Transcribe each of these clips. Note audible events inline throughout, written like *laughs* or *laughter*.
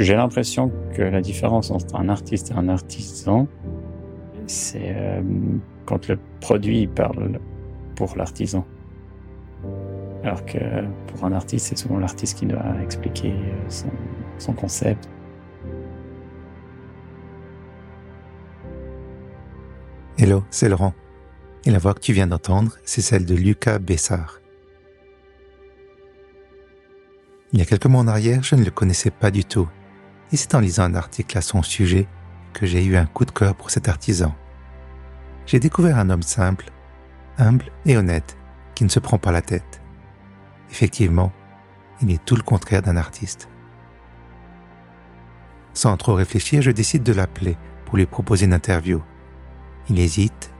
J'ai l'impression que la différence entre un artiste et un artisan, c'est euh, quand le produit parle pour l'artisan. Alors que pour un artiste, c'est souvent l'artiste qui doit expliquer son, son concept. Hello, c'est Laurent. Et la voix que tu viens d'entendre, c'est celle de Lucas Bessard. Il y a quelques mois en arrière, je ne le connaissais pas du tout. Et c'est en lisant un article à son sujet que j'ai eu un coup de cœur pour cet artisan. J'ai découvert un homme simple, humble et honnête, qui ne se prend pas la tête. Effectivement, il est tout le contraire d'un artiste. Sans trop réfléchir, je décide de l'appeler pour lui proposer une interview. Il hésite,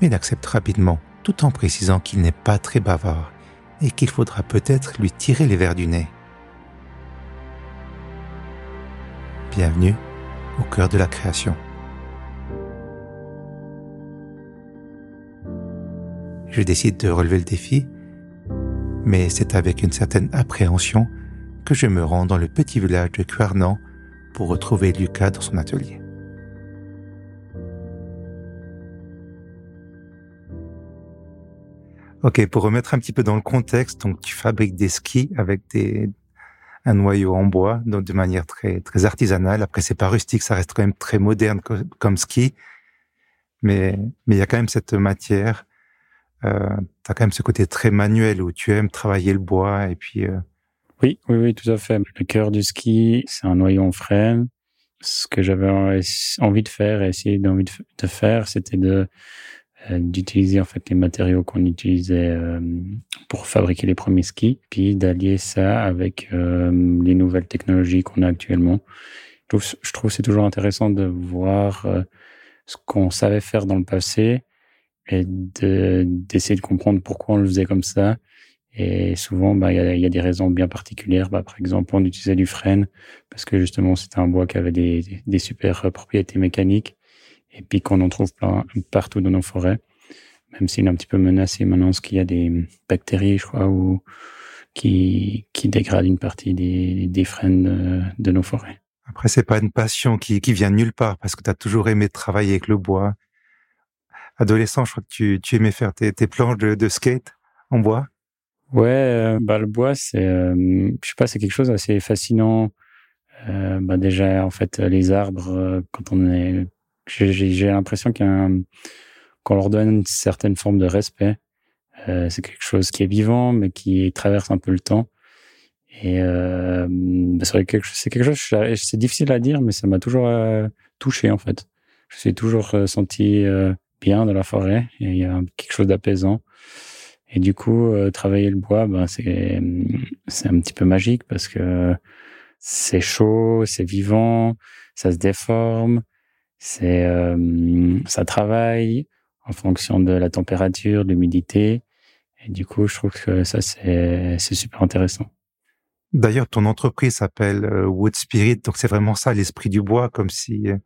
mais il accepte rapidement, tout en précisant qu'il n'est pas très bavard et qu'il faudra peut-être lui tirer les verres du nez. Bienvenue au cœur de la création. Je décide de relever le défi, mais c'est avec une certaine appréhension que je me rends dans le petit village de Cuarnan pour retrouver Lucas dans son atelier. Ok, pour remettre un petit peu dans le contexte, donc tu fabriques des skis avec des, un noyau en bois, donc de manière très très artisanale. Après, c'est pas rustique, ça reste quand même très moderne comme, ski, mais il y a quand même cette matière. Euh, tu as quand même ce côté très manuel où tu aimes travailler le bois et puis. Euh... Oui, oui, oui, tout à fait. Le cœur du ski, c'est un noyau en frêne. Ce que j'avais envie de faire et essayer d'envie de faire, c'était de d'utiliser en fait les matériaux qu'on utilisait euh, pour fabriquer les premiers skis, puis d'allier ça avec euh, les nouvelles technologies qu'on a actuellement. Je trouve, je trouve c'est toujours intéressant de voir ce qu'on savait faire dans le passé et d'essayer de, comprendre pourquoi on le faisait comme ça. Et souvent, bah, il y, a, y, a, des raisons bien particulières. Bah, par exemple, on utilisait du frêne parce que justement, c'était un bois qui avait des, des super propriétés mécaniques et puis qu'on en trouve plein, partout dans nos forêts, même s'il est un petit peu menacé maintenant, parce qu'il y a des bactéries, je crois, ou qui, qui dégradent une partie des, des frênes de, nos forêts. Après, c'est pas une passion qui, qui vient nulle part, parce que tu as toujours aimé travailler avec le bois. Adolescent, je crois que tu, tu aimais faire tes, tes planches de, de skate en bois. Ouais, euh, bah le bois, c'est, euh, je sais pas, c'est quelque chose d'assez fascinant. Euh, bah déjà, en fait, les arbres, euh, quand on est j'ai l'impression qu'on leur donne une certaine forme de respect. Euh, c'est quelque chose qui est vivant, mais qui traverse un peu le temps. Et euh, bah, c'est quelque, quelque chose, c'est difficile à dire, mais ça m'a toujours euh, touché en fait. Je suis toujours euh, senti euh, bien dans la forêt. Il y a quelque chose d'apaisant. Et du coup, travailler le bois, ben c'est c'est un petit peu magique parce que c'est chaud, c'est vivant, ça se déforme. C'est euh, ça travaille en fonction de la température, de l'humidité. Et du coup, je trouve que ça, c'est super intéressant. D'ailleurs, ton entreprise s'appelle euh, Wood Spirit, donc c'est vraiment ça, l'esprit du bois, comme si... Euh,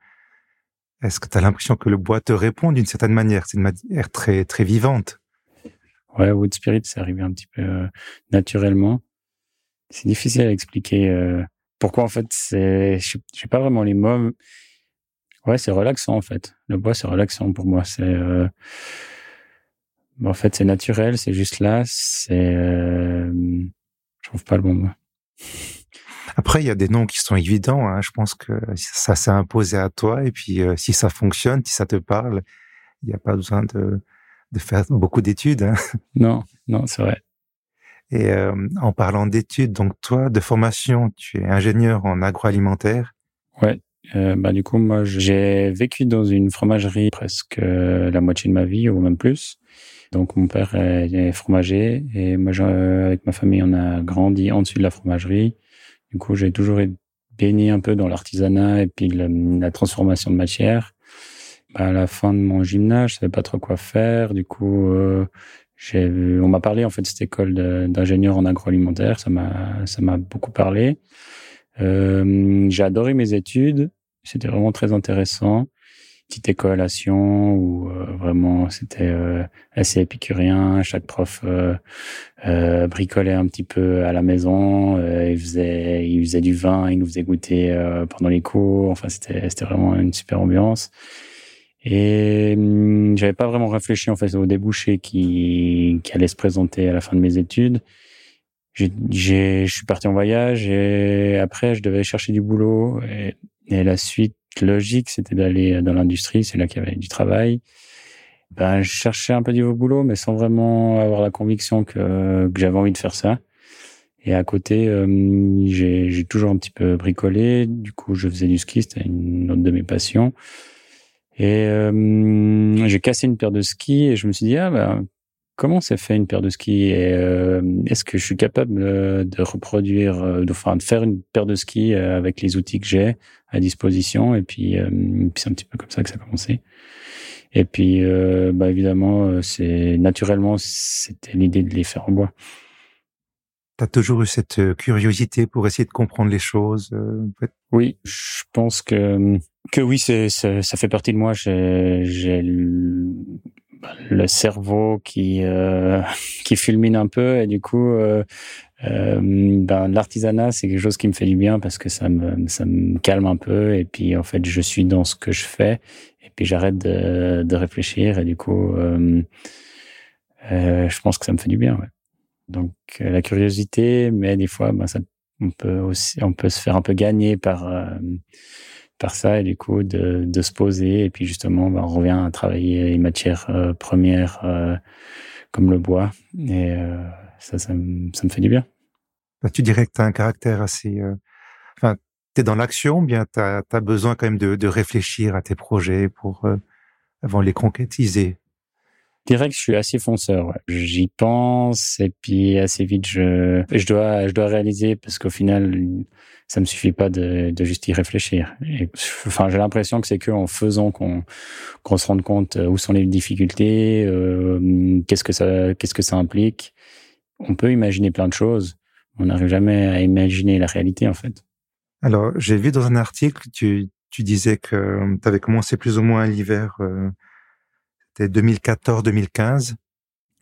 est-ce que tu as l'impression que le bois te répond d'une certaine manière? C'est une manière très, très vivante. Ouais, Wood Spirit, c'est arrivé un petit peu naturellement. C'est difficile à expliquer pourquoi, en fait, c'est... Je sais pas vraiment les mots Ouais, c'est relaxant en fait. Le bois, c'est relaxant pour moi. C'est euh... en fait, c'est naturel, c'est juste là. C'est, euh... je trouve pas le bon mot. Après, il y a des noms qui sont évidents. Hein. Je pense que ça s'est imposé à toi. Et puis, euh, si ça fonctionne, si ça te parle, il n'y a pas besoin de, de faire beaucoup d'études. Hein. Non, non, c'est vrai. Et euh, en parlant d'études, donc toi, de formation, tu es ingénieur en agroalimentaire. Ouais. Euh, bah, du coup, moi, j'ai vécu dans une fromagerie presque euh, la moitié de ma vie, ou même plus. Donc, mon père est, fromager et moi, avec ma famille, on a grandi en dessus de la fromagerie. Du coup, j'ai toujours été baigné un peu dans l'artisanat et puis la, transformation de matière. Bah, à la fin de mon gymnase, je savais pas trop quoi faire. Du coup, euh, on m'a parlé en fait de cette école d'ingénieur en agroalimentaire. Ça m'a, ça m'a beaucoup parlé. Euh, j'ai adoré mes études, c'était vraiment très intéressant. petite école à où euh, vraiment c'était euh, assez épicurien. Chaque prof bricolait un petit peu à la maison. il faisait, du vin, il nous faisait goûter pendant les cours. Enfin, c'était, vraiment une super ambiance. Et hum, j'avais pas vraiment réfléchi en fait au débouché qui, qui allait se présenter à la fin de mes études. J'ai, je suis parti en voyage et après je devais chercher du boulot et, et la suite logique c'était d'aller dans l'industrie, c'est là qu'il y avait du travail. Ben, je cherchais un peu du boulot, mais sans vraiment avoir la conviction que, que j'avais envie de faire ça. Et à côté, j'ai, j'ai toujours un petit peu bricolé. Du coup, je faisais du ski, c'était une autre de mes passions. Et euh, j'ai cassé une paire de skis et je me suis dit, ah ben, comment c'est fait une paire de skis et euh, est-ce que je suis capable de reproduire, euh, de, enfin, de faire une paire de skis avec les outils que j'ai à disposition et puis, puis c'est un petit peu comme ça que ça a commencé. Et puis, bah, évidemment, c'est naturellement, c'était l'idée de les faire en bois. Tu as toujours eu cette curiosité pour essayer de comprendre les choses Oui, je pense que que oui, c'est, ça fait partie de moi. J'ai le, cerveau qui euh, *laughs* qui fulmine un peu et du coup, euh, euh, ben, l'artisanat c'est quelque chose qui me fait du bien parce que ça me ça me calme un peu et puis en fait je suis dans ce que je fais et puis j'arrête de, de réfléchir et du coup euh, euh, je pense que ça me fait du bien. Ouais. Donc la curiosité, mais des fois, ben, ça, on peut aussi on peut se faire un peu gagner par par ça et du coup de, de se poser et puis justement ben, on revient à travailler les matières euh, premières euh, comme le bois et euh, ça, ça me, fait du bien. Bah, tu dirais que tu as un caractère assez... Enfin, tu es dans l'action, bien tu as, as, besoin quand même de, de réfléchir à tes projets pour avant les concrétiser? Que je suis assez fonceur. J'y pense et puis assez vite je je dois je dois réaliser parce qu'au final ça me suffit pas de, de juste y réfléchir. Et, enfin j'ai l'impression que c'est que en faisant qu'on qu'on se rende compte euh, où sont les difficultés, euh, qu'est-ce que ça qu'est-ce que ça implique. On peut imaginer plein de choses, on n'arrive jamais à imaginer la réalité en fait. Alors j'ai vu dans un article tu tu disais que tu avais commencé plus ou moins l'hiver. Euh 2014-2015.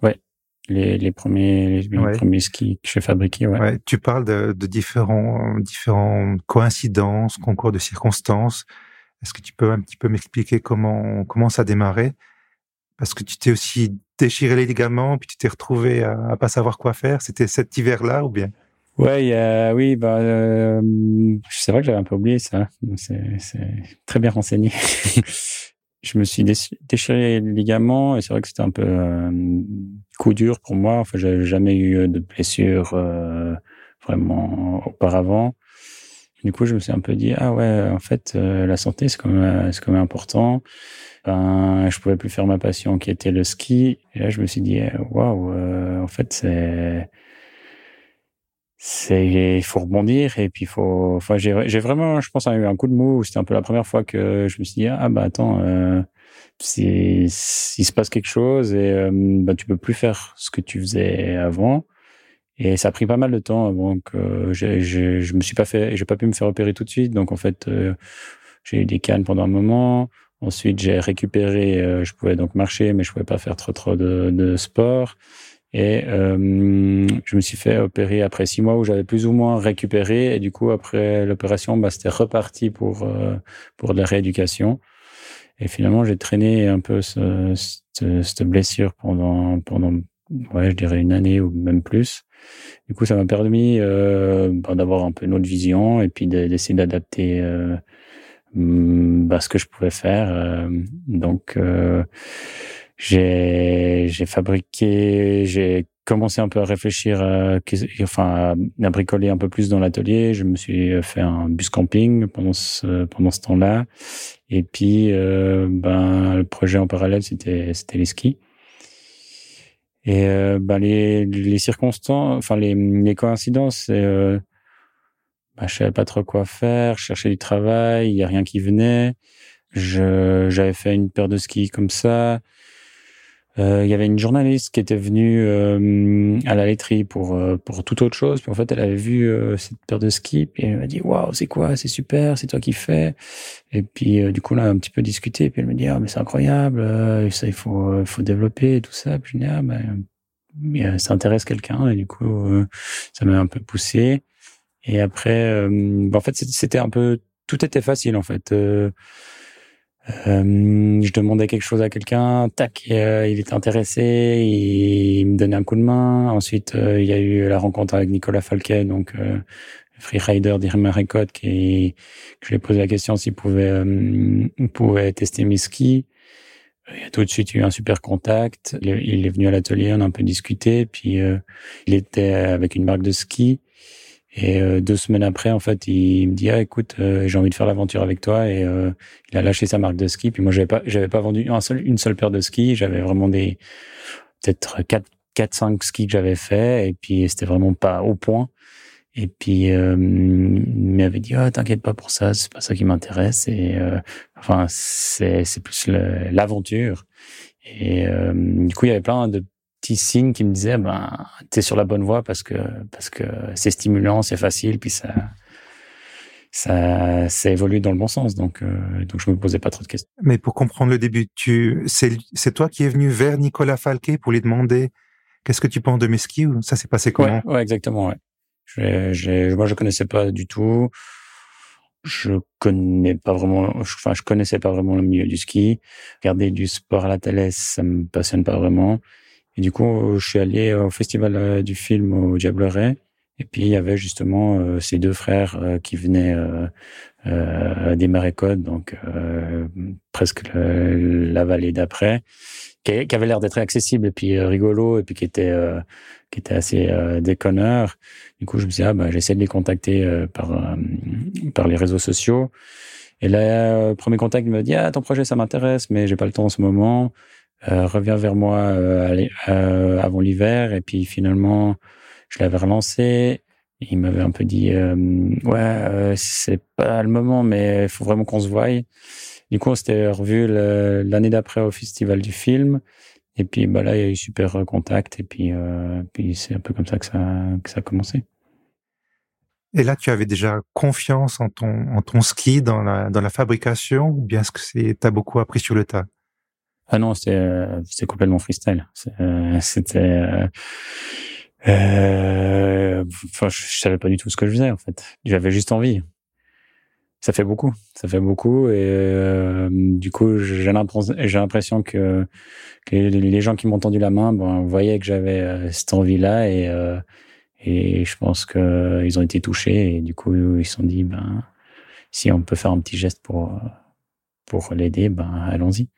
Ouais, les, les premiers les premiers skis que j'ai fabriqués. Ouais. ouais. Tu parles de, de différents différentes coïncidences, concours de circonstances. Est-ce que tu peux un petit peu m'expliquer comment comment ça a démarré? Parce que tu t'es aussi déchiré les ligaments, puis tu t'es retrouvé à, à, pas savoir quoi faire. C'était cet hiver-là ou bien? Ouais, euh, oui, bah, euh, c'est vrai que j'avais un peu oublié ça. C'est très bien renseigné. *laughs* je me suis déchiré les ligaments et c'est vrai que c'était un peu euh, coup dur pour moi. Enfin, j'avais jamais eu de blessure euh, vraiment auparavant. Du coup, je me suis un peu dit ah ouais, en fait, euh, la santé c'est quand même c'est quand même important. Ben, je pouvais plus faire ma passion qui était le ski. Et là, je me suis dit waouh, en fait c'est c'est il faut rebondir et puis faut enfin j'ai j'ai vraiment je pense eu un coup de mou. C'était un peu la première fois que je me suis dit ah bah attends euh, il se passe quelque chose et euh, bah tu peux plus faire ce que tu faisais avant. Et ça a pris pas mal de temps avant que je je me suis pas fait j'ai pas pu me faire opérer tout de suite. Donc en fait euh, j'ai eu des cannes pendant un moment. Ensuite j'ai récupéré euh, je pouvais donc marcher mais je pouvais pas faire trop trop de, de sport et euh, je me suis fait opérer après six mois où j'avais plus ou moins récupéré. Et du coup, après l'opération, bah, c'était reparti pour euh, pour la rééducation. Et finalement, j'ai traîné un peu ce, cette, cette, blessure pendant pendant ouais, je dirais une année ou même plus. Du coup, ça m'a permis euh, bah, d'avoir un peu une autre vision et puis d'essayer d'adapter euh, bah, ce que je pouvais faire. Euh, donc euh, j'ai j'ai fabriqué, j'ai commencé un peu à réfléchir, à, enfin à, bricoler un peu plus dans l'atelier. Je me suis fait un bus camping pendant ce pendant ce temps-là, et puis euh, ben le projet en parallèle c'était c'était les skis. Et euh, ben les les circonstances, enfin les les coïncidences, euh, ben, je savais pas trop quoi faire, je cherchais du travail, il y a rien qui venait. Je j'avais fait une paire de skis comme ça euh, il y avait une journaliste qui était venue euh, à la laiterie pour euh, pour toute autre chose. Puis en fait, elle avait vu cette paire de skis et elle m'a dit waouh, c'est quoi? C'est super, c'est toi qui fais. Et puis du coup, a un petit peu discuté. Puis elle me dit ah mais c'est incroyable, ça il faut faut développer et tout ça. Puis je dis ah ben ça intéresse quelqu'un et du coup ça m'a un peu poussé. Et après, ben, en fait, c'était un peu tout était facile en fait. Euh, je demandais quelque chose à quelqu'un, tac, euh, il était intéressé, il, me donnait un coup de main. Ensuite, euh, il y a eu la rencontre avec Nicolas Falquet, donc freerider d'Irma Record, qui je lui ai posé la question s'il pouvait, pouvait tester mes skis. Il a tout de suite eu un super contact. Il est venu à l'atelier, on a un peu discuté, puis il était avec une marque de ski. Et euh, deux semaines après, en fait, il me dit ah écoute, euh, j'ai envie de faire l'aventure avec toi. Et euh, il a lâché sa marque de ski. Puis moi, j'avais pas, j'avais pas vendu un seul, une seule paire de skis. J'avais vraiment des peut-être quatre, quatre, cinq skis que j'avais fait. Et puis c'était vraiment pas au point. Et puis il m'avait dit ah t'inquiète pas pour ça, c'est pas ça qui m'intéresse. Et enfin c'est c'est plus l'aventure. Et du coup, il y avait plein de petit signe qui me disait ben t'es sur la bonne voie parce que parce que c'est stimulant, c'est facile, puis ça ça ça évolue dans le bon sens. Donc euh, donc je me posais pas trop de questions. Mais pour comprendre le début, tu c'est c'est toi qui es venu vers Nicolas Falquet pour lui demander qu'est-ce que tu penses de mes skis ou ça s'est passé comment? Ouais, exactement ouais. Je, moi je connaissais pas du tout. Je connais pas vraiment, enfin je connaissais pas vraiment le milieu du ski. Regarder du sport à la télé, ça me passionne pas vraiment. Et du coup, je suis allé au festival euh, du film au Diableret. Et puis il y avait justement euh, ces deux frères euh, qui venaient euh, des Marécodes, donc presque la vallée d'après, qui, qui, avait l'air d'être accessible et puis rigolo et puis qui était qui était assez déconneur. Du coup, je me dit ah bah j'essaie de les contacter par par les réseaux sociaux. Et là, premier contact, il me dit ah ton projet ça m'intéresse, mais j'ai pas le temps en ce moment. Euh, reviens vers moi euh, euh, avant l'hiver. Et puis finalement, je l'avais relancé. Il m'avait un peu dit ouais, c'est pas le moment, mais il faut vraiment qu'on se voie. Du coup, on s'était revu l'année d'après au festival du film. Et puis bah là, il y a eu super contact. Et puis, puis c'est un peu comme ça que ça, que ça a commencé. Et là, tu avais déjà confiance en ton, en ton ski, dans la, dans la fabrication, ou bien est-ce que c'est, t'as beaucoup appris sur le tas? Ah non, c'est euh, c'est complètement freestyle. Euh, c'était euh, euh, enfin, je, savais pas du tout ce que je faisais en fait. J'avais juste envie. Ça fait beaucoup, ça fait beaucoup et du coup j'ai l'impression que, que les gens qui m'ont tendu la main, bon, voyaient que j'avais cette envie-là et et je pense que ils ont été touchés et du coup ils se sont dit ben si on peut faire un petit geste pour pour l'aider, ben allons-y.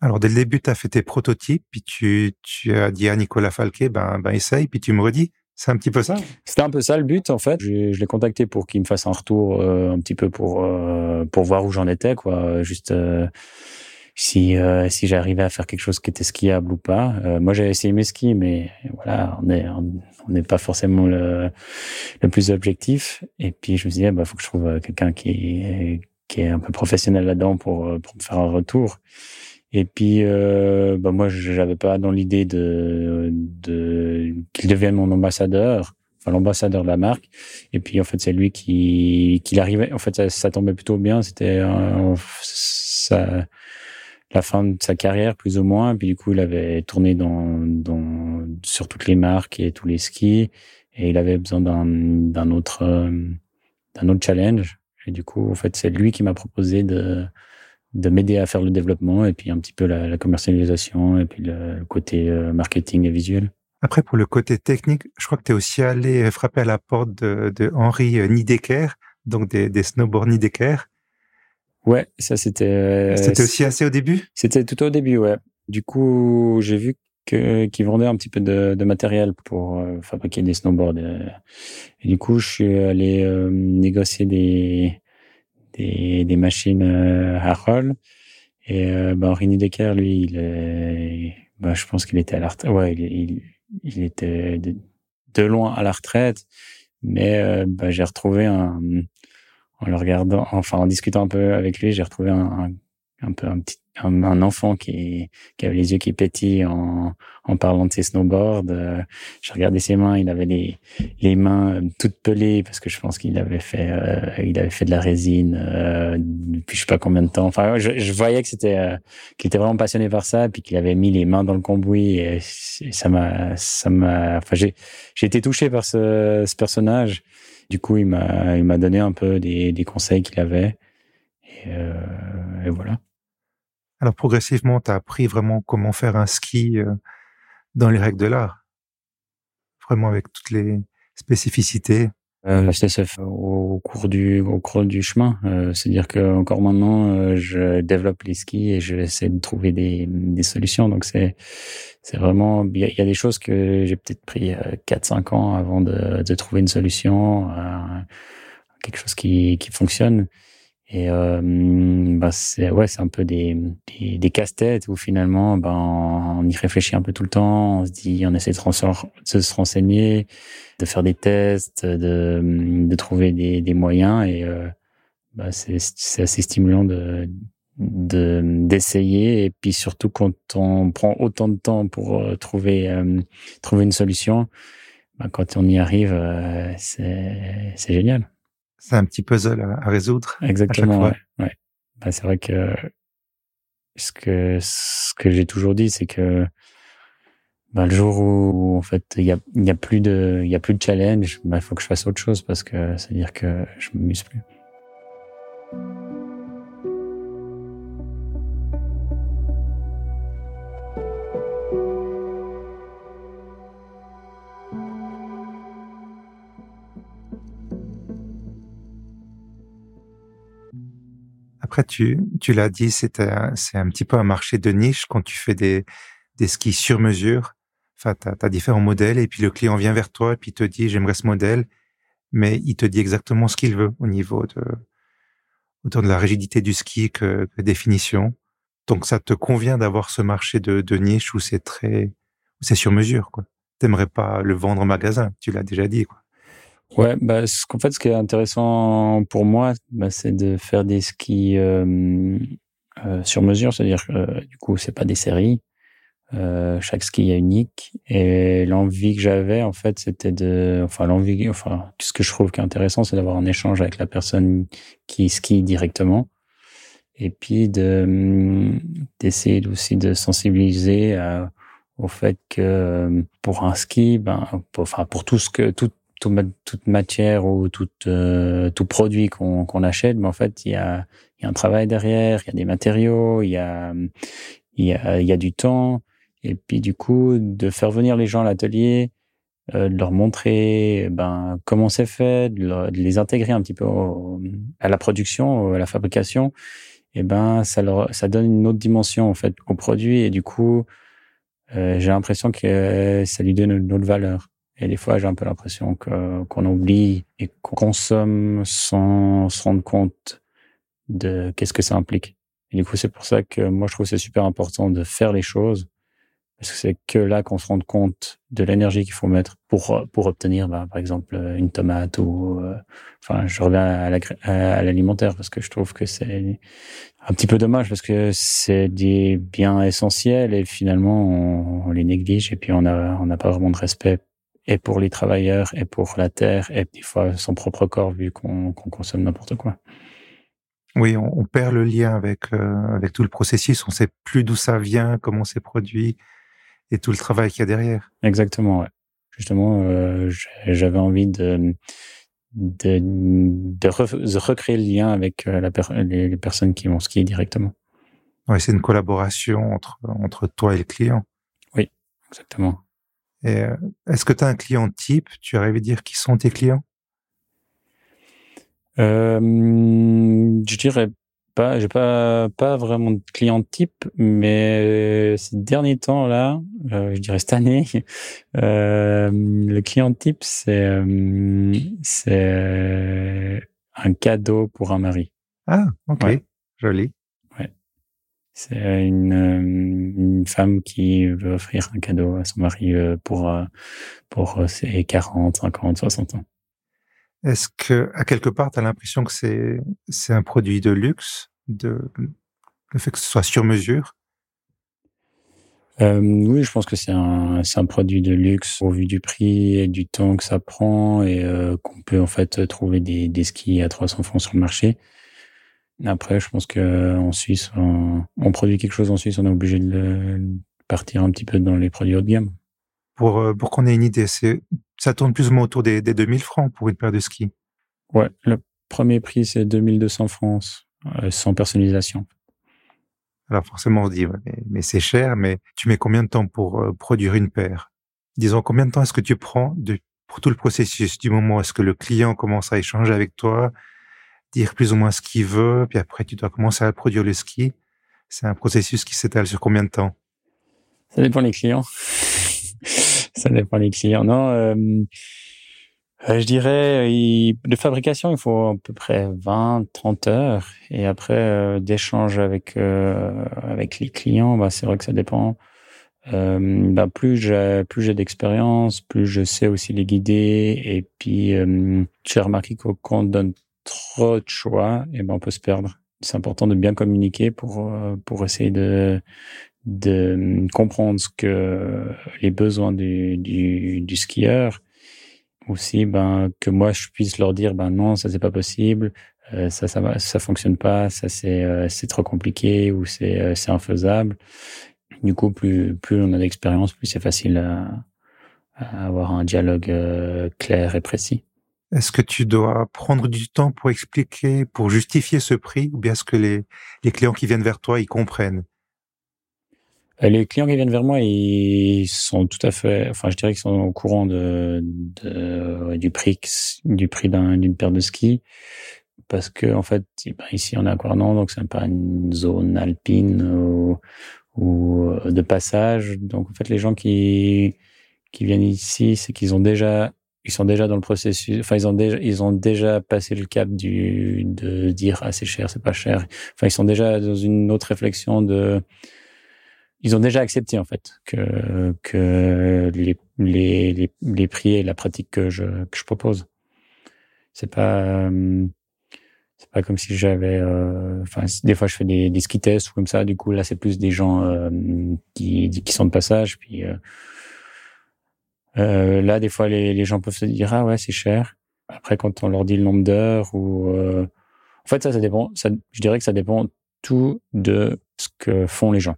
Alors, dès le début, tu as fait tes prototypes, puis tu, tu as dit à Nicolas Falquet, ben, ben essaye, puis tu me redis. C'est un petit peu ça C'était un peu ça le but, en fait. Je, l'ai contacté pour qu'il me fasse un retour euh, un petit peu pour, euh, pour voir où j'en étais, quoi. Juste euh, si, si j'arrivais à faire quelque chose qui était skiable ou pas. moi, j'avais essayé mes skis, mais voilà, on est on n'est pas forcément le, le plus objectif. Et puis, je me suis dit, il bah, faut que je trouve quelqu'un qui qui est un peu professionnel là-dedans pour, pour me faire un retour. Et puis, euh, bah moi, j'avais pas dans l'idée de, de qu'il devienne mon ambassadeur, enfin l'ambassadeur de la marque. Et puis, en fait, c'est lui qui, qui arrivait. En fait, ça, ça tombait plutôt bien. C'était euh, la fin de sa carrière, plus ou moins. Et puis, du coup, il avait tourné dans, dans sur toutes les marques et tous les skis, et il avait besoin d'un d'un autre euh, d'un autre challenge. Et du coup, en fait, c'est lui qui m'a proposé de de m'aider à faire le développement et puis un petit peu la, commercialisation et puis le côté euh, marketing et visuel. Après, pour le côté technique, je crois que tu es aussi allé frapper à la porte de, de Henri Niedecker, donc des, des snowboards Niedecker. Ouais, ça c'était. Euh, c'était aussi assez au début? C'était tout au début, ouais. Du coup, j'ai vu qu'ils vendaient un petit peu de, de matériel pour euh, fabriquer des snowboards. Et du coup, je suis allé négocier des des, des machines euh, à roll. Et euh, bah, Henri Decker, lui, il bah, je pense qu'il était à la retraite. Ouais, il, il, était de, loin à la retraite. Mais euh, bah, j'ai retrouvé un, en le regardant, enfin en discutant un peu avec lui, j'ai retrouvé un, un, peu un petit, un, enfant qui, qui avait les yeux qui pétillent en, en parlant de ses snowboards. Euh, je regardais ses mains, il avait les, les mains toutes pelées parce que je pense qu'il avait fait, euh, il avait fait de la résine euh, depuis je sais pas combien de temps. Enfin, je, je voyais que c'était, euh, qu'il était vraiment passionné par ça, puis qu'il avait mis les mains dans le cambouis et, ça m'a, ça m'a, enfin j'ai, j'ai été touché par ce, ce personnage. Du coup, il m'a, il m'a donné un peu des, des conseils qu'il avait. Et, et voilà. Alors progressivement, tu as appris vraiment comment faire un ski euh, dans les règles de l'art, vraiment avec toutes les spécificités. Euh, se fait au cours du au cours du chemin. Euh, C'est-à-dire que encore maintenant, euh, je développe les skis et je essaie de trouver des, des solutions. Donc c'est c'est vraiment il y, a des choses que j'ai peut-être pris 4-5 euh, ans avant de, de trouver une solution, quelque chose qui qui fonctionne. Et euh, bah c'est ouais, c'est un peu des, des, des casse-têtes où finalement, ben on y réfléchit un peu tout le temps. On se dit, on essaie de, se renseigner, de faire des tests, de, de trouver des, des moyens. Et bah c'est, c'est assez stimulant de, de d'essayer. Et puis surtout quand on prend autant de temps pour euh, trouver trouver une solution, bah, quand on y arrive, euh, c'est c'est génial c'est un petit puzzle à, résoudre. Exactement. Ouais. ouais. Bah, c'est vrai que ce que ce que j'ai toujours dit, c'est que bah, le jour où en fait il y a il y a plus de il y a plus de challenge, bah, il faut que je fasse autre chose parce que c'est à dire que je m'amuse plus. Tu, l'as dit, c'est un, petit peu un marché de niche quand tu fais des, skis sur mesure. Enfin, tu as, différents modèles et puis le client vient vers toi et puis te dit j'aimerais ce modèle, mais il te dit exactement ce qu'il veut au niveau de de la rigidité du ski que, que définition. Donc ça te convient d'avoir ce marché de, niche où c'est très c'est sur mesure quoi. T'aimerais pas le vendre en magasin, tu l'as déjà dit. Ouais, bah, ce qu'en fait, ce qui est intéressant pour moi, bah, c'est de faire des skis euh, euh, sur mesure, c'est-à-dire euh, du coup, c'est pas des séries. Euh, chaque ski est unique. Et l'envie que j'avais en fait c'était de enfin l'envie enfin ce que je trouve qui est intéressant c'est d'avoir un échange avec la personne qui skie directement. Et puis de d'essayer aussi de sensibiliser au fait que pour un ski ben enfin pour tout ce que tout tout, toute matière ou tout, euh, tout produit qu'on achète, mais en fait, il y a, il y a un travail derrière, il y a des matériaux, il y a, il y a, il y a du temps. Et puis, du coup, de faire venir les gens à l'atelier, euh, de leur montrer ben, comment c'est fait, de, les intégrer un petit peu à la production, à la fabrication, et ben ça leur ça donne une autre dimension en fait au produit et du coup euh, j'ai l'impression que ça lui donne une autre valeur. Et des fois, j'ai un peu l'impression que qu'on oublie et qu'on consomme sans se rendre compte de qu'est-ce que ça implique. Et du coup, c'est pour ça que moi, je trouve c'est super important de faire les choses parce que c'est que là qu'on se rend compte de l'énergie qu'il faut mettre pour pour obtenir, bah, par exemple, une tomate ou, euh, enfin, je reviens à l'alimentaire parce que je trouve que c'est un petit peu dommage parce que c'est des biens essentiels et finalement on, on les néglige et puis on a on n'a pas vraiment de respect et pour les travailleurs, et pour la terre, et des fois son propre corps, vu qu'on consomme n'importe quoi. Oui, on, perd le lien avec euh, avec tout le processus. On sait plus d'où ça vient, comment c'est produit, et tout le travail qu'il y a derrière. Exactement. Ouais. Justement, euh, j'avais envie de de, de, recréer le lien avec euh, la les, les, personnes qui vont skier directement. Oui, c'est une collaboration entre entre toi et le client. Oui, exactement. Euh, est-ce que tu as un client type? Tu arrives à dire qui sont tes clients? Euh, Je dirais pas, j'ai pas pas vraiment de client type, mais ces derniers temps là, euh, je dirais cette année, *laughs* euh, le client type c'est euh, c'est un cadeau pour un mari. Ah, ok, joli. C'est une, euh, une, femme qui veut offrir un cadeau à son mari euh, pour, euh, pour ses 40, 50, 60 ans. Est-ce que, à quelque part, tu as l'impression que c'est, c'est un produit de luxe, de, Le fait que ce soit sur mesure? Euh, oui, je pense que c'est un, c'est un produit de luxe au vu du prix et du temps que ça prend et euh, qu'on peut en fait trouver des, des skis à 300 francs sur le marché. Après, je pense que en Suisse, on, on produit quelque chose en Suisse, on est obligé de partir un petit peu dans les produits haut de gamme. Pour, euh, pour qu'on ait une idée, c'est, ça tourne plus ou moins autour des, des 2000 francs pour une paire de skis? Ouais, le premier prix, c'est 2200 francs, euh, sans personnalisation. Alors forcément, on dit, mais, c'est cher, mais tu mets combien de temps pour euh, produire une paire? Disons, combien de temps est-ce que tu prends de, pour tout le processus? Du moment où est-ce que le client commence à échanger avec toi, dire plus ou moins ce qu'il veut, puis après tu dois commencer à produire le ski C'est un processus qui s'étale sur combien de temps? Ça dépend des clients. *laughs* Ça dépend des clients. Non, euh, euh, je dirais, de fabrication, il faut à peu près 20, 30 heures. Et après, euh, d'échange avec euh, avec les clients, bah, c'est vrai que ça dépend. Euh, bah, plus j'ai plus j'ai d'expérience, plus je sais aussi les guider. Et puis, j'ai remarqué que quand on donne trop de choix, et eh ben on peut se perdre. C'est important de bien communiquer pour pour essayer de de comprendre ce que les besoins du, du, du skieur. Aussi ben que moi je puisse leur dire ben non ça c'est pas possible euh, ça ça ça fonctionne pas ça c'est euh, c'est trop compliqué ou c'est euh, c'est infaisable. Du coup plus plus on a d'expérience plus c'est facile à, à, avoir un dialogue clair et précis est-ce que tu dois prendre du temps pour expliquer pour justifier ce prix ou bien est-ce que les les clients qui viennent vers toi ils comprennent? Euh, les clients qui viennent vers moi, ils sont tout à fait, enfin, je dirais qu'ils sont au courant de, de du prix, du prix d'une paire de skis, parce que en fait, ben, ici on est à Quarnan, donc c'est pas une zone alpine ou, ou, euh, de passage. Donc en fait, les gens qui qui viennent ici, c'est qu'ils ont déjà ils sont déjà dans le processus. Enfin, ils ont déjà, ils ont déjà passé le cap du de dire ah c'est cher, c'est pas cher. Enfin, ils sont déjà dans une autre réflexion de ils ont déjà accepté en fait que que les les les, les prix et la pratique que je que je propose. C'est pas euh, c'est pas comme si j'avais euh, enfin des fois je fais des des ski tests ou comme ça du coup là c'est plus des gens euh, qui qui sont de passage puis là des fois les gens peuvent se dire ah ouais c'est cher. Après quand on leur dit le nombre d'heures ou en fait ça ça dépend. Ça je dirais que ça dépend tout de ce que font les gens.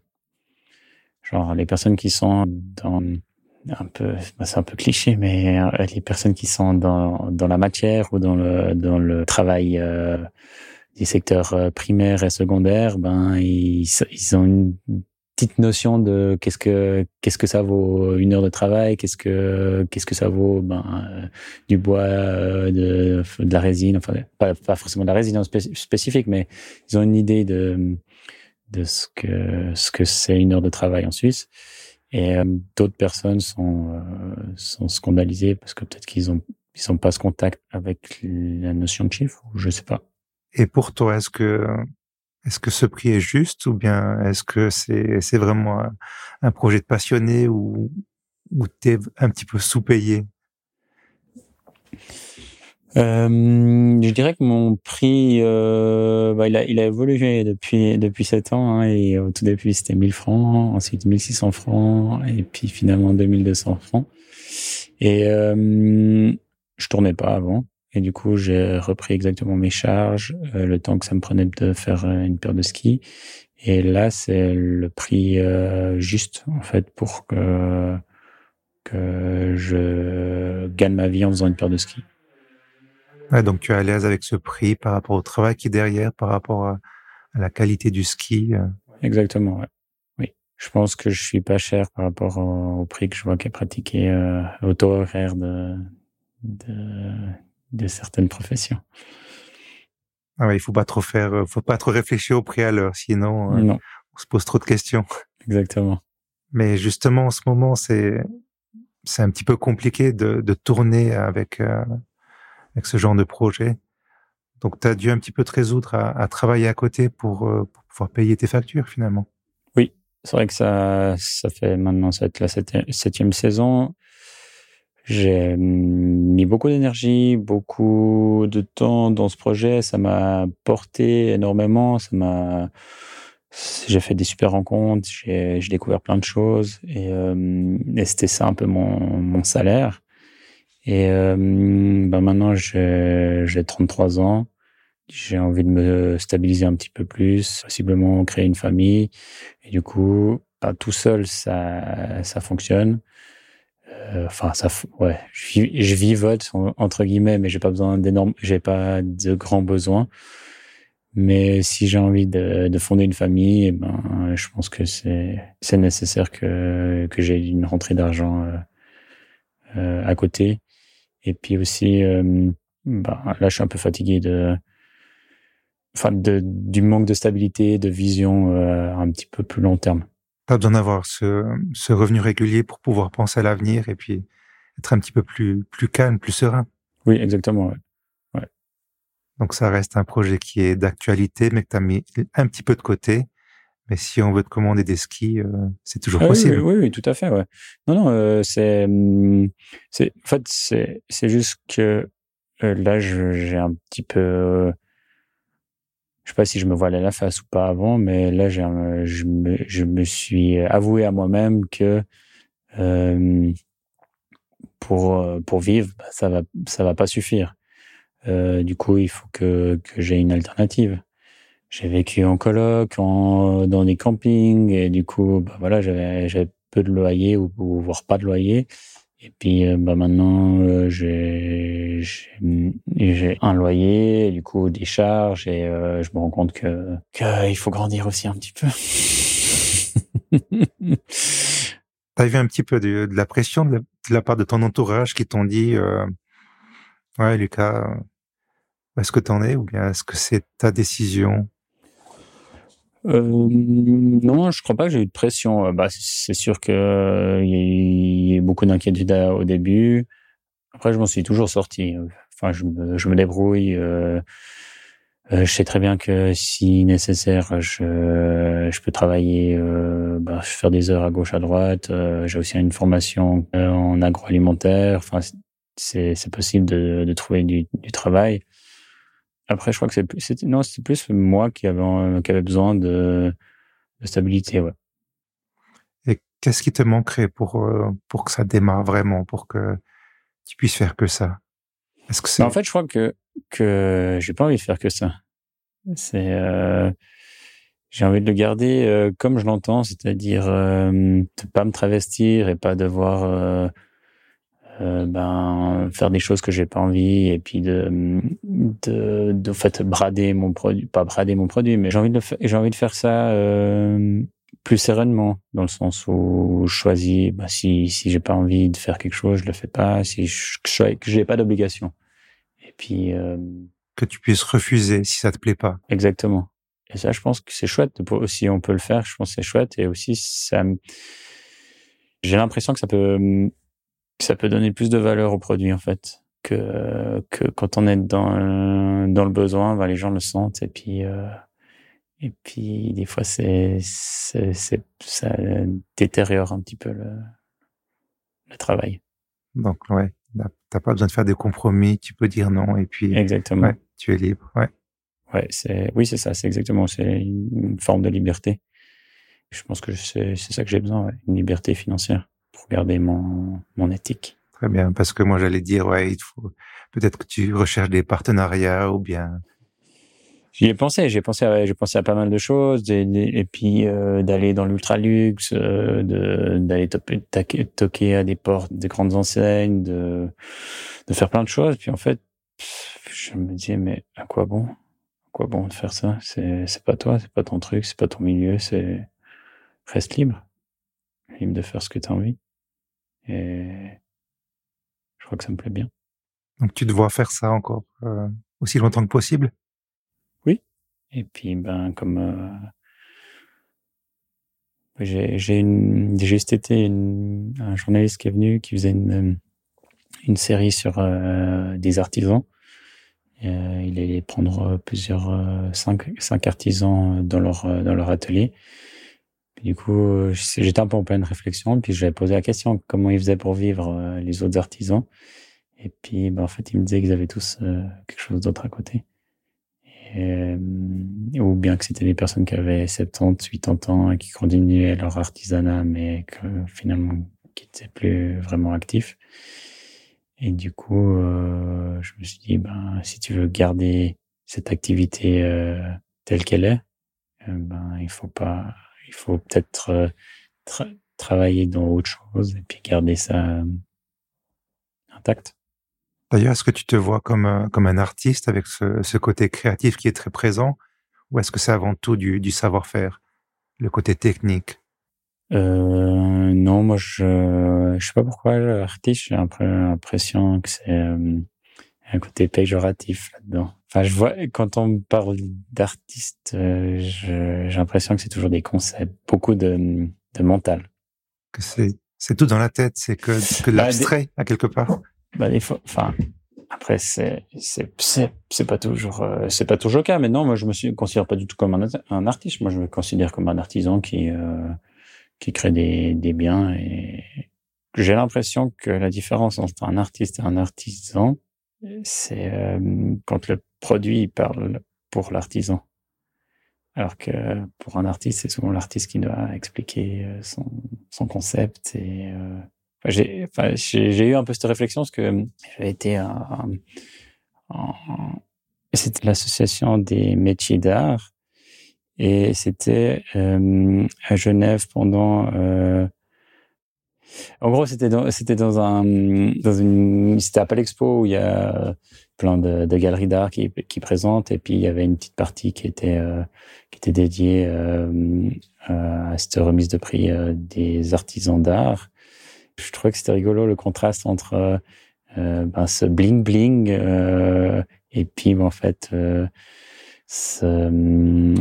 Genre les personnes qui sont dans un peu, bah, c'est un peu cliché, mais euh, les personnes qui sont dans, dans la matière ou dans le, dans le travail euh, du secteur euh, primaire et secondaire, ben ils, ils ont une petite notion de qu'est-ce que qu'est-ce que ça vaut une heure de travail, qu'est-ce que qu'est-ce que ça vaut ben du bois, de, de la résine, enfin pas, pas forcément de la résine spécifique, mais ils ont une idée de de ce que ce que c'est une heure de travail en Suisse. Et euh, d'autres personnes sont euh, sont scandalisées parce que peut-être qu'ils ont ils sont pas ce contact avec la notion de chiffre ou je sais pas. Et pour toi, est-ce que est-ce que ce prix est juste ou bien est-ce que c'est c'est vraiment un, projet de passionné ou ou t'es un petit peu sous-payé? Euh, je dirais que mon prix, euh, bah, il, a, il a évolué depuis depuis sept ans. Hein, et au tout début, c'était 1000 francs, ensuite 1600 francs, et puis finalement 2200 francs. Et euh, je tournais pas avant. Et du coup, j'ai repris exactement mes charges, euh, le temps que ça me prenait de faire une paire de skis. Et là, c'est le prix euh, juste, en fait, pour que, que je gagne ma vie en faisant une paire de skis. Ouais, donc tu es à l'aise avec ce prix par rapport au travail qui est derrière, par rapport à, la qualité du ski. Euh? Exactement, ouais. oui. Je pense que je suis pas cher par rapport au, prix que je vois qui est pratiqué euh, au taux horaire de, de, de certaines professions. Ah ouais, il faut pas trop faire, euh, faut pas trop réfléchir au prix à l'heure, sinon euh, on se pose trop de questions. Exactement. Mais justement, en ce moment, c'est c'est un petit peu compliqué de, de tourner avec avec ce genre de projet. Donc, tu as dû un petit peu te résoudre à, travailler à côté pour, euh, pour, pouvoir payer tes factures finalement. Oui, c'est vrai que ça, ça fait maintenant, ça va être la septième, saison. J'ai mis beaucoup d'énergie, beaucoup de temps dans ce projet. Ça m'a porté énormément. Ça m'a, j'ai fait des super rencontres, j'ai découvert plein de choses et, euh, et c'était ça un peu mon, mon salaire. Et euh, ben maintenant j'ai 33 ans, j'ai envie de me stabiliser un petit peu plus, possiblement créer une famille. Et du coup, ben, tout seul ça ça fonctionne. Euh, enfin ça ouais, je, je vivote entre guillemets, mais j'ai pas besoin d'énormes, j'ai pas de grands besoins. Mais si j'ai envie de, de, fonder une famille, eh ben, je pense que c'est c'est nécessaire que que j'ai une rentrée d'argent euh, euh, à côté. Et puis aussi, euh, ben, là, je suis un peu fatigué de, enfin, de, du manque de stabilité, de vision euh, un petit peu plus long terme. Pas besoin d'avoir ce, ce revenu régulier pour pouvoir penser à l'avenir et puis être un petit peu plus plus calme, plus serein. Oui, exactement. Ouais. Donc ça reste un projet qui est d'actualité, mais que tu as mis un petit peu de côté. Mais si on veut te commander des skis, euh, c'est toujours ah possible. Oui, oui, tout à fait. Ouais. Non, non, euh, c'est, hum, c'est, en fait, c'est, c'est juste que euh, là, j'ai un petit peu, je sais pas si je me voilais la face ou pas avant, mais là, je me, suis avoué à moi-même que pour pour vivre, bah, ça va, ça va pas suffire. Euh, du coup, il faut que, que j'ai une alternative. J'ai vécu en coloc, en, dans des campings, et du coup, bah voilà, j'avais, j'avais peu de loyer ou, voire pas de loyer. Et puis, euh, bah maintenant, euh, j'ai, un loyer, du coup, des charges, et euh, je me rends compte que qu'il faut grandir aussi un petit peu. *laughs* T'as vu un petit peu de, la pression de la, part de ton entourage qui t'ont dit, ouais, Lucas, est-ce que tu en es ou bien est-ce que c'est ta décision? Euh, non, je crois pas que j'ai eu de pression. Euh, bah, c'est sûr que euh, il y, a beaucoup d'inquiétude au début. Après, je m'en suis toujours sorti. Enfin, je me, débrouille. Euh, je sais très bien que si nécessaire, je, je peux travailler, euh, bah, faire des heures à gauche, à droite. j'ai aussi une formation en agroalimentaire. Enfin, c'est, c'est possible de, de trouver du, du travail. Après, je crois que c'est non, c'est plus moi qui avait euh, qui avait besoin de, de stabilité, ouais. Et qu'est-ce qui te manquerait pour euh, pour que ça démarre vraiment, pour que tu puisses faire que ça? Est-ce que c'est En fait, je crois que que j'ai pas envie de faire que ça. C'est euh, j'ai envie de le garder euh, comme je l'entends, c'est-à-dire euh, de pas me travestir et pas devoir euh, ben faire des choses que j'ai pas envie et puis de de de fait brader mon produit pas brader mon produit mais j'ai envie de j'ai envie de faire ça euh, plus sereinement dans le sens où je choisis bah, si si j'ai pas envie de faire quelque chose je le fais pas. Si je, que j'ai pas d'obligation. Et puis euh, que tu puisses refuser si ça te plaît pas. Exactement. Et ça je pense que c'est chouette si on peut le faire je pense que c'est chouette. Et aussi ça j'ai l'impression que ça peut ça peut donner plus de valeur au produit en fait que que quand on est dans dans le besoin, ben, les gens le sentent et puis euh, et puis des fois c'est c'est ça détériore un petit peu le le travail. Donc ouais, t'as pas besoin de faire des compromis, tu peux dire non et puis exactement. tu es libre, ouais. Ouais, c'est oui c'est ça, c'est exactement, c'est une forme de liberté. Je pense que c'est c'est ça que j'ai besoin, ouais, une liberté financière pour garder mon, mon éthique. Très bien, parce que moi j'allais dire, ouais, il faut peut-être que tu recherches des partenariats ou bien. J'y ai pensé, j'ai pensé, à, j'ai pensé à pas mal de choses, et, et puis euh, d'aller dans l'ultra luxe, euh, de d'aller toquer à des portes des grandes enseignes, de de faire plein de choses. Puis en fait, je me disais, mais à quoi bon, à quoi bon de faire ça? C'est c'est pas toi, c'est pas ton truc, c'est pas ton milieu, c'est reste libre, libre de faire ce que tu as envie. Et je crois que ça me plaît bien. Donc tu te vois faire ça encore euh, aussi longtemps que possible? Oui. Et puis ben comme euh, j'ai j'ai une j'ai juste été une, un journaliste qui est venu qui faisait une une série sur euh, des artisans. Il allait prendre plusieurs cinq cinq artisans dans leur dans leur atelier du coup, j'étais un peu en pleine réflexion, puis j'avais posé la question comment ils faisaient pour vivre euh, les autres artisans. Et puis, ben, en fait, ils me disaient qu'ils avaient tous euh, quelque chose d'autre à côté. ou bien que c'était des personnes qui avaient 70, 80 ans et qui continuaient leur artisanat, mais que finalement qui n'étaient plus vraiment actifs. Et du coup, euh, je me suis dit, ben, si tu veux garder cette activité euh, telle qu'elle est, euh, ben, il faut pas, il faut peut-être travailler dans autre chose et puis garder ça intact. D'ailleurs, est-ce que tu te vois comme, comme un artiste avec ce, ce côté créatif qui est très présent ou est-ce que c'est avant tout du, du savoir-faire, le côté technique? Euh, Non, moi, je je sais pas pourquoi artiste, j'ai un peu l'impression que c'est euh, un côté péjoratif là-dedans. Enfin, je vois quand on me parle d'artiste, euh, j'ai l'impression que c'est toujours des concepts, beaucoup de, de mental. Que c'est c'est tout dans la tête, c'est que que bah, l'abstrait à quelque part. Bah, des fois, enfin, après, c'est c'est c'est pas toujours euh, c'est pas toujours le cas. Mais non, moi je me suis, considère pas du tout comme un, un artiste. Moi, je me considère comme un artisan qui euh, qui crée des des biens. Et j'ai l'impression que la différence entre un artiste et un artisan, c'est euh, quand le produit parle pour l'artisan. Alors que pour un artiste, c'est souvent l'artiste qui doit expliquer son son concept et j'ai enfin, eu un peu cette réflexion parce que j'avais été en, c'était l'association des métiers d'art et c'était euh, à Genève pendant euh, en gros c'était dans c'était dans un dans une c'était à Palexpo où il y a plein de, galeries d'art qui qui présentent. Et puis il y avait une petite partie qui était euh, qui était dédiée euh, à cette remise de prix euh, des artisans d'art. Je trouvais que c'était rigolo le contraste entre euh, euh, ben, ce bling bling euh, et puis en fait ce,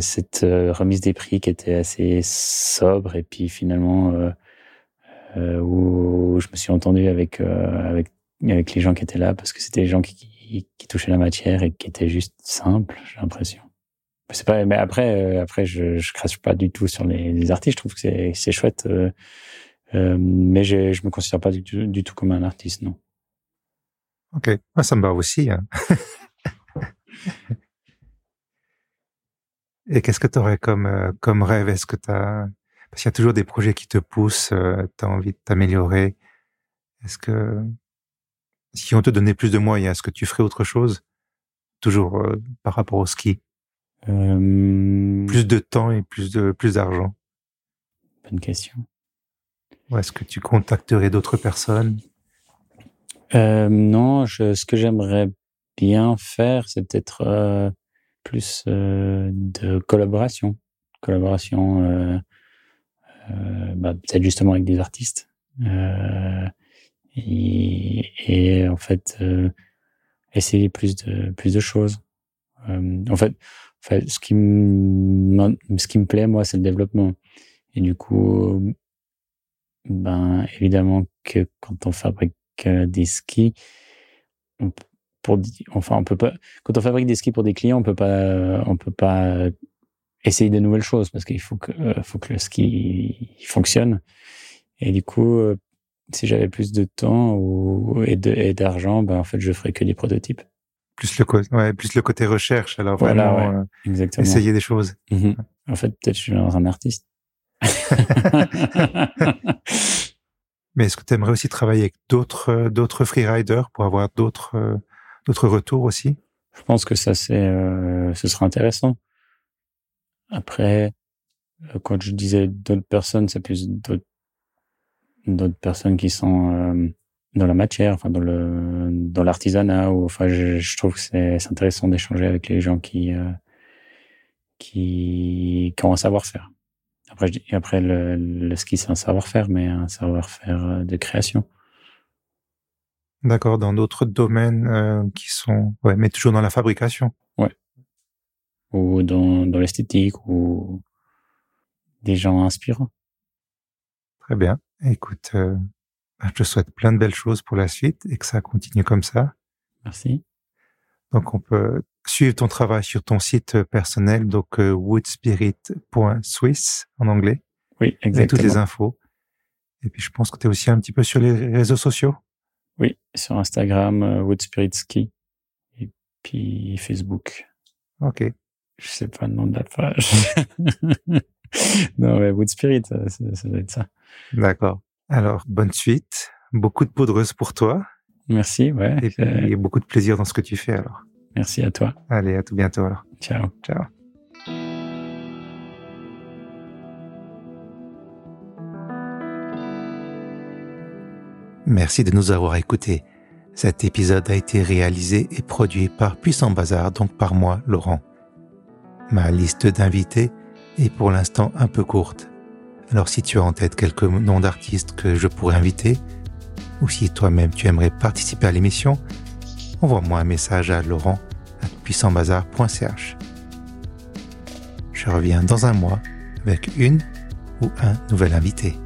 cette remise des prix qui était assez sobre et puis finalement où je me suis entendu avec avec avec les gens qui étaient là parce que c'était les gens qui, qui, touchaient la matière et qui étaient juste simples j'ai l'impression c'est pas mais après après je je crache pas du tout sur les, les artistes je trouve que c'est chouette euh, mais je, je me considère pas du tout, du tout comme un artiste, non. Ok, ça me va aussi. Hein. *laughs* Et qu'est-ce que tu aurais comme, euh, comme rêve? Est-ce que tu as... Parce qu'il y a toujours des projets qui te poussent, euh, tu as envie de t'améliorer. Est-ce que si on te donnait plus de moyens, est-ce que tu ferais autre chose? Toujours euh, par rapport au ski. Euh... Plus de temps et plus de plus d'argent. Bonne question. Ou est-ce que tu contacterais d'autres personnes? Non, je, ce que j'aimerais bien faire, c'est peut-être euh, plus euh, de collaboration. Collaboration, euh, bah, peut-être justement avec des artistes. Et, en fait, essayer plus de, plus de choses. en fait, ce qui me, ce qui me plaît, moi, c'est le développement. Et du coup, ben évidemment que quand on fabrique des skis, on, pour enfin on peut pas quand on fabrique des skis pour des clients, on peut pas on peut pas essayer de nouvelles choses parce qu'il faut que euh, faut que le ski fonctionne. Et du coup, euh, si j'avais plus de temps ou et d'argent, ben en fait je ferais que des prototypes. Plus le côté ouais, plus le côté recherche alors vraiment exactement. essayer des choses. Mm-hmm. En fait, peut-être je suis un artiste. *laughs* Mais est-ce que tu aimerais aussi travailler avec d'autres euh, d'autres freeriders pour avoir d'autres euh, d'autres retours aussi? Je pense que ça c'est euh, ce sera intéressant. Après, quand je disais d'autres personnes, c'est plus d'autres personnes qui sont dans la matière, enfin dans le dans l'artisanat ou enfin je, je, trouve que c'est intéressant d'échanger avec les gens qui qui qui ont un savoir-faire. Après, je après le, le ski, c'est un savoir-faire, mais un savoir-faire euh, de création. D'accord, dans d'autres domaines euh, qui sont, ouais, mais toujours dans la fabrication. Ouais. Ou dans, dans l'esthétique ou des gens inspirants. Très bien. Écoute, euh, je te souhaite plein de belles choses pour la suite et que ça continue comme ça. Merci. Donc, on peut suivre ton travail sur ton site personnel, donc euh, woodspirit.swiss en anglais. Oui, exactement. Avec toutes les infos. Et puis, je pense que tu es aussi un petit peu sur les réseaux sociaux. Oui, sur Instagram, euh, Woodspirit Ski. Et puis Facebook. Ok. Je sais pas le nom de la page. *laughs* non, mais Wood Spirit, ça, ça doit être ça. D'accord. Alors, bonne suite. Beaucoup de poudreuse pour toi. Merci, ouais. Et puis, beaucoup de plaisir dans ce que tu fais alors. Merci à toi. Allez, à tout bientôt alors. Ciao. Ciao. Merci de nous avoir écoutés. Cet épisode a été réalisé et produit par Puissant Bazar, donc par moi, Laurent. Ma liste d'invités est pour l'instant un peu courte. Alors si tu as en tête quelques noms d'artistes que je pourrais inviter, ou si toi-même tu aimerais participer à l'émission, envoie-moi un message à laurent puissantbazar.ch. Je reviens dans un mois avec une ou un nouvel invité.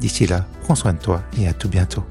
D'ici là, prends soin de toi et à tout bientôt.